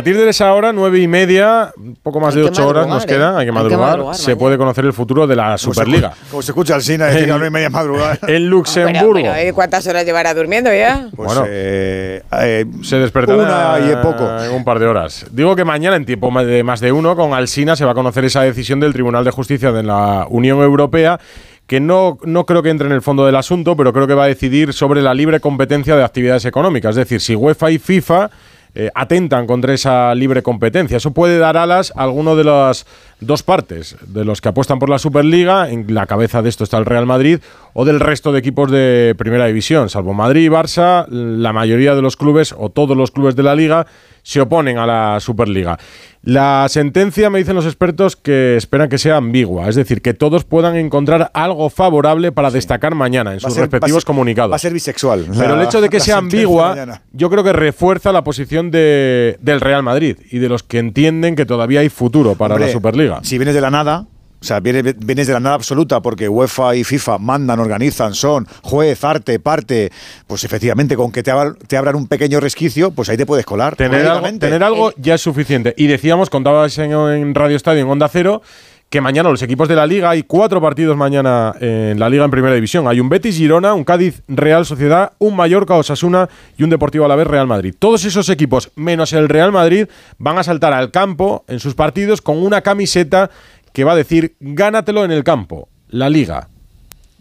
A partir de esa hora, nueve y media, un poco más Hay de ocho horas nos ¿eh? hay que Hay que madrugar. se mañana. puede conocer el futuro de la Superliga. Como se escucha al Sina decir a nueve y media madrugada. En Luxemburgo. pero, ¿eh? ¿cuántas horas llevará durmiendo ya? Pues, Bueno. eh, eh, se despertará Una y poco. un par de horas. Digo que mañana, en tiempo de más de uno, con Alsina se va a conocer esa decisión del Tribunal de Justicia de la Unión Europea que no, no creo que entre en el fondo del asunto, pero creo que va a decidir sobre la libre competencia de actividades económicas. Es decir, si UEFA y FIFA eh, atentan contra esa libre competencia. Eso puede dar alas a alguno de las dos partes, de los que apuestan por la Superliga, en la cabeza de esto está el Real Madrid, o del resto de equipos de Primera División, salvo Madrid y Barça, la mayoría de los clubes o todos los clubes de la liga se oponen a la Superliga. La sentencia, me dicen los expertos, que esperan que sea ambigua, es decir, que todos puedan encontrar algo favorable para destacar mañana en va sus ser- respectivos va comunicados. Va a ser bisexual. Pero la- el hecho de que sea ambigua, yo creo que refuerza la posición de, del Real Madrid y de los que entienden que todavía hay futuro para Hombre, la Superliga. Si vienes de la nada, o sea, vienes, vienes de la nada absoluta porque UEFA y FIFA mandan, organizan, son juez, arte, parte, pues efectivamente con que te, abran- te abran un pequeño resquicio, pues ahí te puedes colar. Tener algo, tener algo ya es suficiente. Y decíamos, contabas en, en Radio Estadio, en Onda Cero, que mañana los equipos de la Liga, hay cuatro partidos mañana en la Liga en Primera División. Hay un Betis Girona, un Cádiz Real Sociedad, un Mallorca Osasuna y un Deportivo Alavés Real Madrid. Todos esos equipos, menos el Real Madrid, van a saltar al campo en sus partidos con una camiseta que va a decir gánatelo en el campo, la Liga.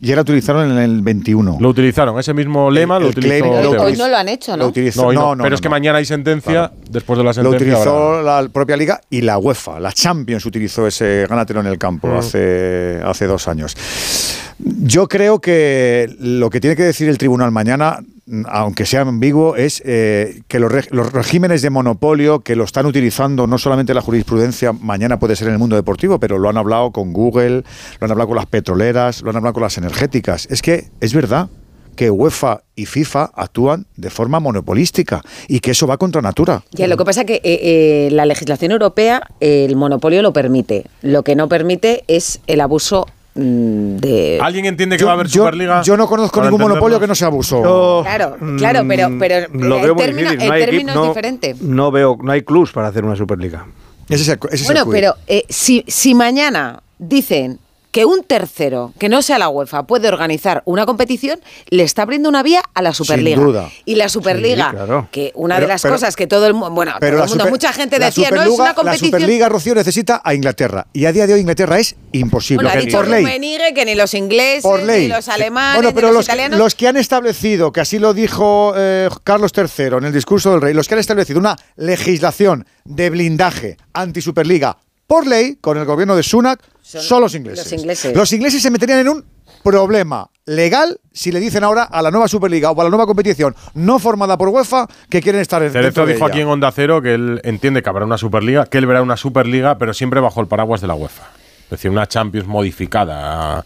Y ahora utilizaron en el 21. Lo utilizaron, ese mismo lema El- lo el utilizó. Hoy no lo han hecho, ¿no? Lo utilizó, No, no, no, no, pero no, es que no. mañana hay sentencia, después de la Lo sentencia. utilizó habrá- la propia liga y la UEFA, la Champions utilizó ese gánatelo en el campo Mm. hace, hace dos años. Yo creo que lo que tiene que decir el tribunal mañana, aunque sea ambiguo, es eh, que los, reg- los regímenes de monopolio que lo están utilizando no solamente la jurisprudencia, mañana puede ser en el mundo deportivo, pero lo han hablado con Google, lo han hablado con las petroleras, lo han hablado con las energéticas. Es que es verdad que UEFA y FIFA actúan de forma monopolística y que eso va contra natura. Lo que pasa es que eh, eh, la legislación europea, el monopolio lo permite. Lo que no permite es el abuso de... ¿Alguien entiende que Yo, va a haber yo- Superliga? yo no conozco ningún monopolio que no sea abuso. Yo, Claro, mm, claro, pero- pero lo el veo muy término- No hay término equi- es no- diferente. No veo, no hay clubs para hacer una Superliga. Ese es el, ese es el Bueno, pero eh, si, si mañana dicen que un tercero, que no sea la UEFA, puede organizar una competición, le está abriendo una vía a la Superliga. duda. Y la Superliga, Sí, claro. que una Pero- de las pero- cosas que todo el mundo, bueno, todo el mundo, super- mucha gente decía, no es una competición. La Superliga, Rocío, necesita a Inglaterra. Y a día de hoy Inglaterra es imposible. Bueno, ha dicho por ley. Rummenigge que ni los ingleses, Por ley. ni los alemanes, Bueno, pero ni los, los, que- italianos. los que han establecido, que así lo dijo eh, Carlos III en el discurso del rey, los que han establecido una legislación de blindaje anti-Superliga por ley con el gobierno de Sunak son, Son los ingleses. los ingleses. Los ingleses se meterían en un problema legal si le dicen ahora a la nueva Superliga o a la nueva competición no formada por UEFA que quieren estar en Cerezo de dijo ella. aquí en Onda Cero que él entiende que habrá una Superliga, que él verá una Superliga, pero siempre bajo el paraguas de la UEFA. Es decir, una Champions modificada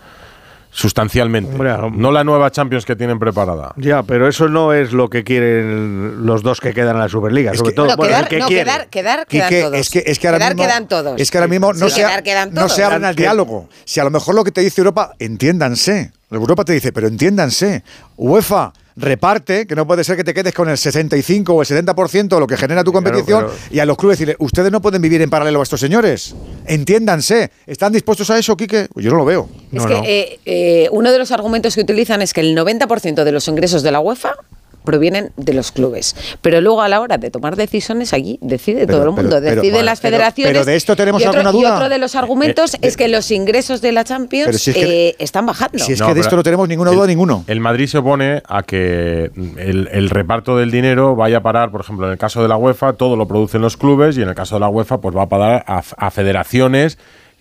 sustancialmente. Hombre, no la nueva Champions que tienen preparada. Ya, pero eso no es lo que quieren los dos que quedan en la Superliga. Es sobre que- todo, Bueno, bueno, quedar, el que no, quiere. quedar, quedar, Quique, quedan todos. Es que, es que ahora quedar mismo, quedan todos. Es que ahora mismo no, Sí, se, quedar no se abren al diálogo. Si a lo mejor lo que te dice Europa, entiéndanse. Europa te dice, pero entiéndanse. UEFA reparte, que no puede ser que te quedes con el 65 o el 70% de lo que genera tu Claro, competición pero- y a los clubes decirle, ustedes no pueden vivir en paralelo a estos señores. Entiéndanse. ¿Están dispuestos a eso, Quique? Pues yo no lo veo. Es No, que no. eh, eh, uno de los argumentos que utilizan es que el 90% de los ingresos de la UEFA provienen de los clubes. Pero luego a la hora de tomar decisiones allí decide Pero- todo el mundo, pero- pero- deciden las pero- federaciones. pero de esto tenemos y otro, alguna y duda. otro de los argumentos Eh, es que los ingresos de la Champions Pero si es que- eh, están bajando. Si es No, que de esto no tenemos ninguna el- duda ninguno. El Madrid se opone a que el, el reparto del dinero vaya a parar, por ejemplo, en el caso de la UEFA, todo lo producen los clubes y en el caso de la UEFA, pues va a parar a, a federaciones.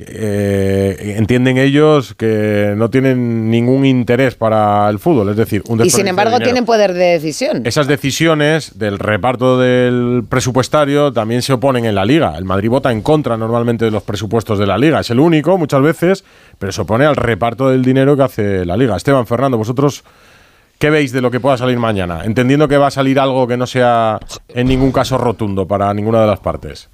Eh, entienden ellos que no tienen ningún interés para el fútbol, es decir, un y sin de embargo dinero. tienen poder de decisión. Esas decisiones del reparto del presupuestario también se oponen en la liga. El Madrid vota en contra normalmente de los presupuestos de la liga. Es el único muchas veces, pero se opone al reparto del dinero que hace la liga. Esteban, Fernando, vosotros, ¿qué veis de lo que pueda salir mañana? Entendiendo que va a salir algo que no sea en ningún caso rotundo para ninguna de las partes.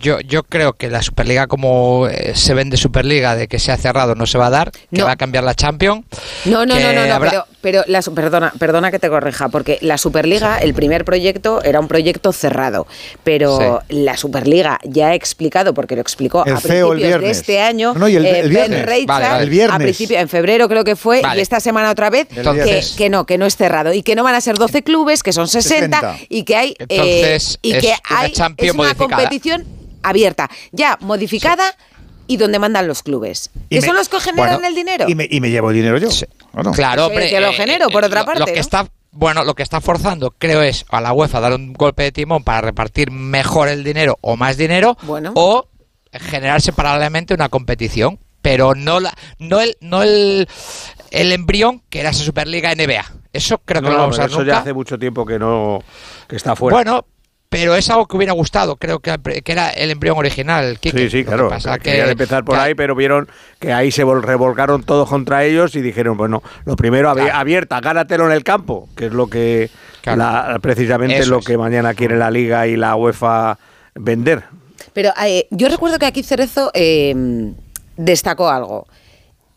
Yo, yo creo que la Superliga, como eh, se vende Superliga de que se ha cerrado, no se va a dar, que No. va a cambiar la Champions. No, no, no, no, no, habrá- pero, pero la, perdona, perdona que te corrija, porque la Superliga, el primer proyecto era un proyecto cerrado, pero la Superliga ya ha explicado, porque lo explicó El a CEO el de este año, No, y el- eh, el Ben viernes. Vale, vale. El viernes. a principio, en febrero creo que fue, Vale. y esta semana otra vez, Entonces- que, que no, que no es cerrado, y que no van a ser 12 clubes, que son 60, 60. y que hay, eh, Entonces, y es que una hay, Champions es una competición abierta, ya modificada, y donde mandan los clubes, Y me- son los que generan bueno, el dinero. Y me, y me llevo el dinero yo. Sí. Claro. Claro, Eso hombre. que lo eh, genero, eh, por otra lo- parte, Lo que ¿no? está, bueno, lo que está forzando, creo, es a la UEFA dar un golpe de timón para repartir mejor el dinero o más dinero, Bueno. o generarse paralelamente una competición, pero no la, no el, no el, el embrión que era esa Superliga NBA. Eso creo que No, no, lo vamos a pero ver eso nunca. ya hace mucho tiempo que no que está fuera. Bueno, pero es algo que hubiera gustado, creo que, que era el embrión original. Quique. Sí, sí, Lo que claro. pasa que que- querían empezar por que- ahí, pero vieron que ahí se vol- revolcaron todos contra ellos y dijeron, bueno, lo primero, Claro. abierta, gánatelo en el campo, que es lo que Claro. la- precisamente Eso lo es. que mañana quiere la Liga y la UEFA vender. Pero eh, yo recuerdo que aquí Cerezo eh, destacó algo.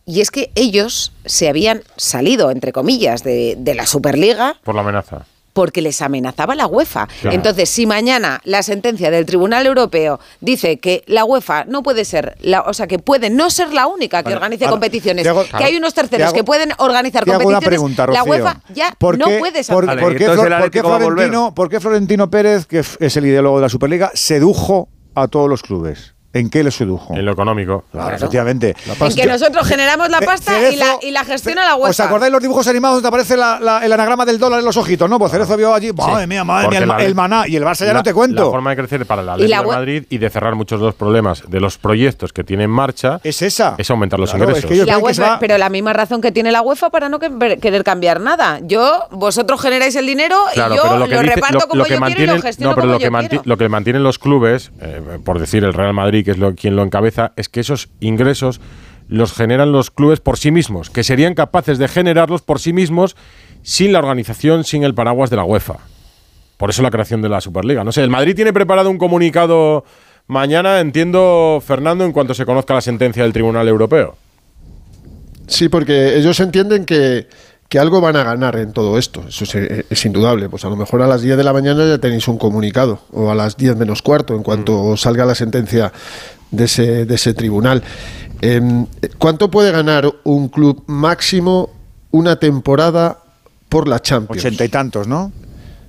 Y es que ellos se habían salido, entre comillas, de, de la Superliga Por la amenaza. Porque les amenazaba la UEFA. Claro. Entonces, si mañana la sentencia del Tribunal Europeo dice que la UEFA no puede ser, la, o sea, que puede no ser la única que organice ahora, competiciones, hago- que hay unos te terceros hago- que pueden organizar Te hago una competiciones, pregunta, la. UEFA ya ¿Por no puede por. Vale, por qué, qué. Florentino, por qué Florentino Pérez, que es el ideólogo de la Superliga, sedujo a todos los clubes? ¿En qué le sedujo? En lo económico. Claro, efectivamente. En que nosotros generamos la Ce- pasta y la, y la gestiona la UEFA. ¿Os acordáis los dibujos animados donde aparece la- la- el anagrama del dólar en los ojitos? No, pues Cerezo vio allí, madre mía, madre mía, el, la- el maná y el Barça ya la- no te cuento. La forma de crecer para el Y Atlético la de Madrid y de cerrar muchos de los problemas de los proyectos que tiene en marcha es esa. es aumentar los Claro, ingresos. es que La que pero la misma razón que tiene la UEFA para no que- querer cambiar nada. Yo, vosotros generáis el dinero Claro, y yo pero lo, lo que dice- reparto lo- como lo que yo quiero y lo gestiono no, pero como lo que, yo quiero. lo que mantienen los clubes, eh, por decir el Real Madrid, que es quien lo encabeza, es que esos ingresos los generan los clubes por sí mismos, que serían capaces de generarlos por sí mismos sin la organización, sin el paraguas de la UEFA. Por eso la creación de la Superliga. No sé, el Madrid tiene preparado un comunicado mañana, entiendo, Fernando, en cuanto se conozca la sentencia del Tribunal Europeo. Sí, porque ellos entienden que, que algo van a ganar en todo esto. Eso es, eh, es indudable. Pues a lo mejor a las 10 de la mañana ya tenéis un comunicado, o a las 10 menos cuarto, en cuanto salga la sentencia de ese, de ese tribunal. Em, ¿Cuánto puede ganar un club máximo una temporada por la Champions? Ochenta y tantos, ¿no?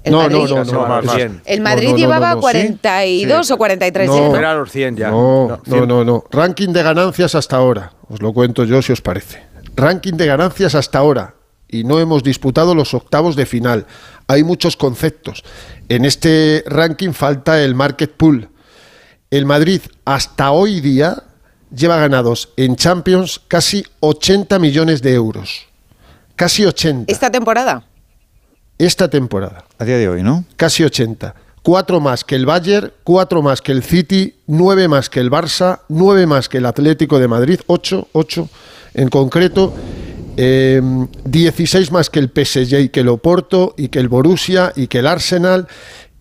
El no, Madrid- no, no, no, más, es- más. El Madrid no, no, llevaba no, no, 42 sí. o 43 No. Era los 100 ya. No, no, 100. no, no. Ranking de ganancias hasta ahora. Os lo cuento yo si os parece. Ranking de ganancias hasta ahora. Y no hemos disputado los octavos de final. Hay muchos conceptos. En este ranking falta el market pool. El Madrid hasta hoy día lleva ganados en Champions casi 80 millones de euros. Casi 80. Esta temporada. Esta temporada A día de hoy, ¿no? casi 80. Cuatro más que el Bayern, cuatro más que el City, nueve más que el Barça, nueve más que el Atlético de Madrid, ocho, ocho en concreto, eh, 16 más que el PSG y que el Oporto y que el Borussia y que el Arsenal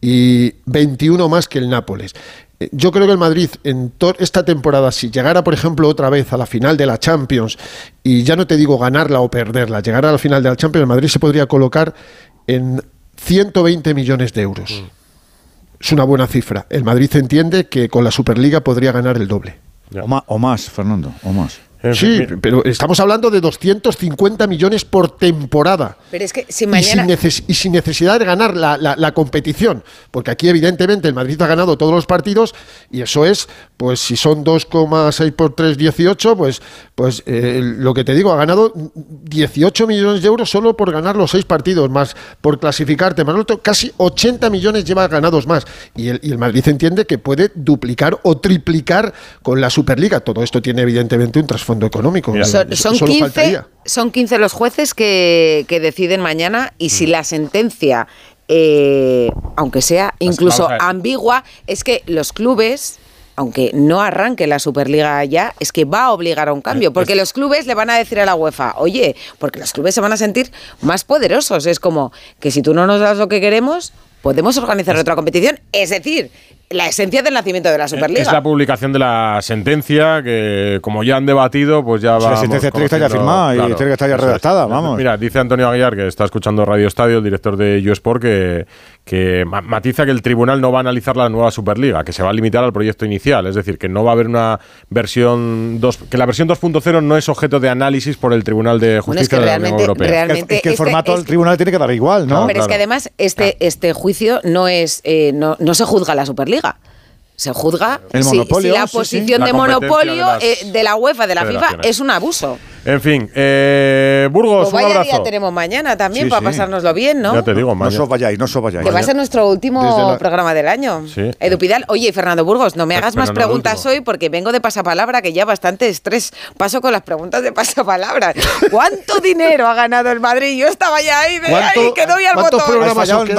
y 21 más que el Nápoles. Eh, Yo creo que el Madrid en esta temporada, si llegara, por ejemplo, otra vez a la final de la Champions, y ya no te digo ganarla o perderla, llegar a la final de la Champions, el Madrid se podría colocar en 120 millones de euros. Es una buena cifra. El Madrid entiende que con la Superliga podría ganar el doble. O más, Fernando, o más. En Sí, fin, pero estamos hablando de 250 millones por temporada. Pero es que si Y sin, mañana... neces- y sin necesidad de ganar la, la- la competición, porque aquí evidentemente el Madrid ha ganado todos los partidos y eso es, pues si son 2,6 por 3, 18, pues, pues eh, lo que te digo, ha ganado 18 millones de euros solo por ganar los seis partidos, más por clasificarte, más casi 80 millones lleva ganados más. Y el, y el Madrid entiende que puede duplicar o triplicar con la Superliga. Todo esto tiene evidentemente un trasfondo económico. Mira. Son, son solo 15, faltaría. son 15 los jueces que, que deciden mañana y si la sentencia, eh, aunque sea incluso ambigua, es que los clubes... Aunque no arranque la Superliga ya, es que va a obligar a un cambio, porque los clubes le van a decir a la UEFA, oye, porque los clubes se van a sentir más poderosos. Es como que si tú no nos das lo que queremos, podemos organizar otra competición. Es decir, la esencia del nacimiento de la Superliga. Es la publicación de la sentencia que, como ya han debatido, pues ya va. la sentencia tiene que estar ya firmada y tiene que estar ya redactada, vamos. Mira, dice Antonio Aguilar, que está escuchando Radio Estadio, el director de YouSport, que, que ma- matiza que el tribunal no va a analizar la nueva Superliga, que se va a limitar al proyecto inicial. Es decir, que no va a haber una versión 2, que la versión 2.0 no es objeto de análisis por el Tribunal de Bueno, es que Justicia de la Unión Europea. real- Es que- realmente es que el este- formato del este- tribunal tiene que dar igual, ¿no? Pero es que además este, este juicio no es eh, no, no se juzga la Superliga. Se juzga El si- monopolio, si, la sí, sí. posición La de monopolio de las eh, de la UEFA, de la FIFA, es un abuso. En fin, eh, Burgos, Pues un vaya abrazo. día tenemos mañana también Sí, para sí. pasárnoslo bien, ¿no? Ya te digo, No mañana. os vayáis, no os vayáis. Que va a ser nuestro último la- programa del año. Sí. Edu Pidal. Oye, Fernando Burgos, no me hagas Pero más no preguntas hoy porque vengo de pasapalabra, que ya bastante estrés paso con las preguntas de pasapalabra. ¿Cuánto dinero ha ganado el Madrid? Yo estaba ya ahí, de ¿Cuánto- ahí, que doy al cuántos botón.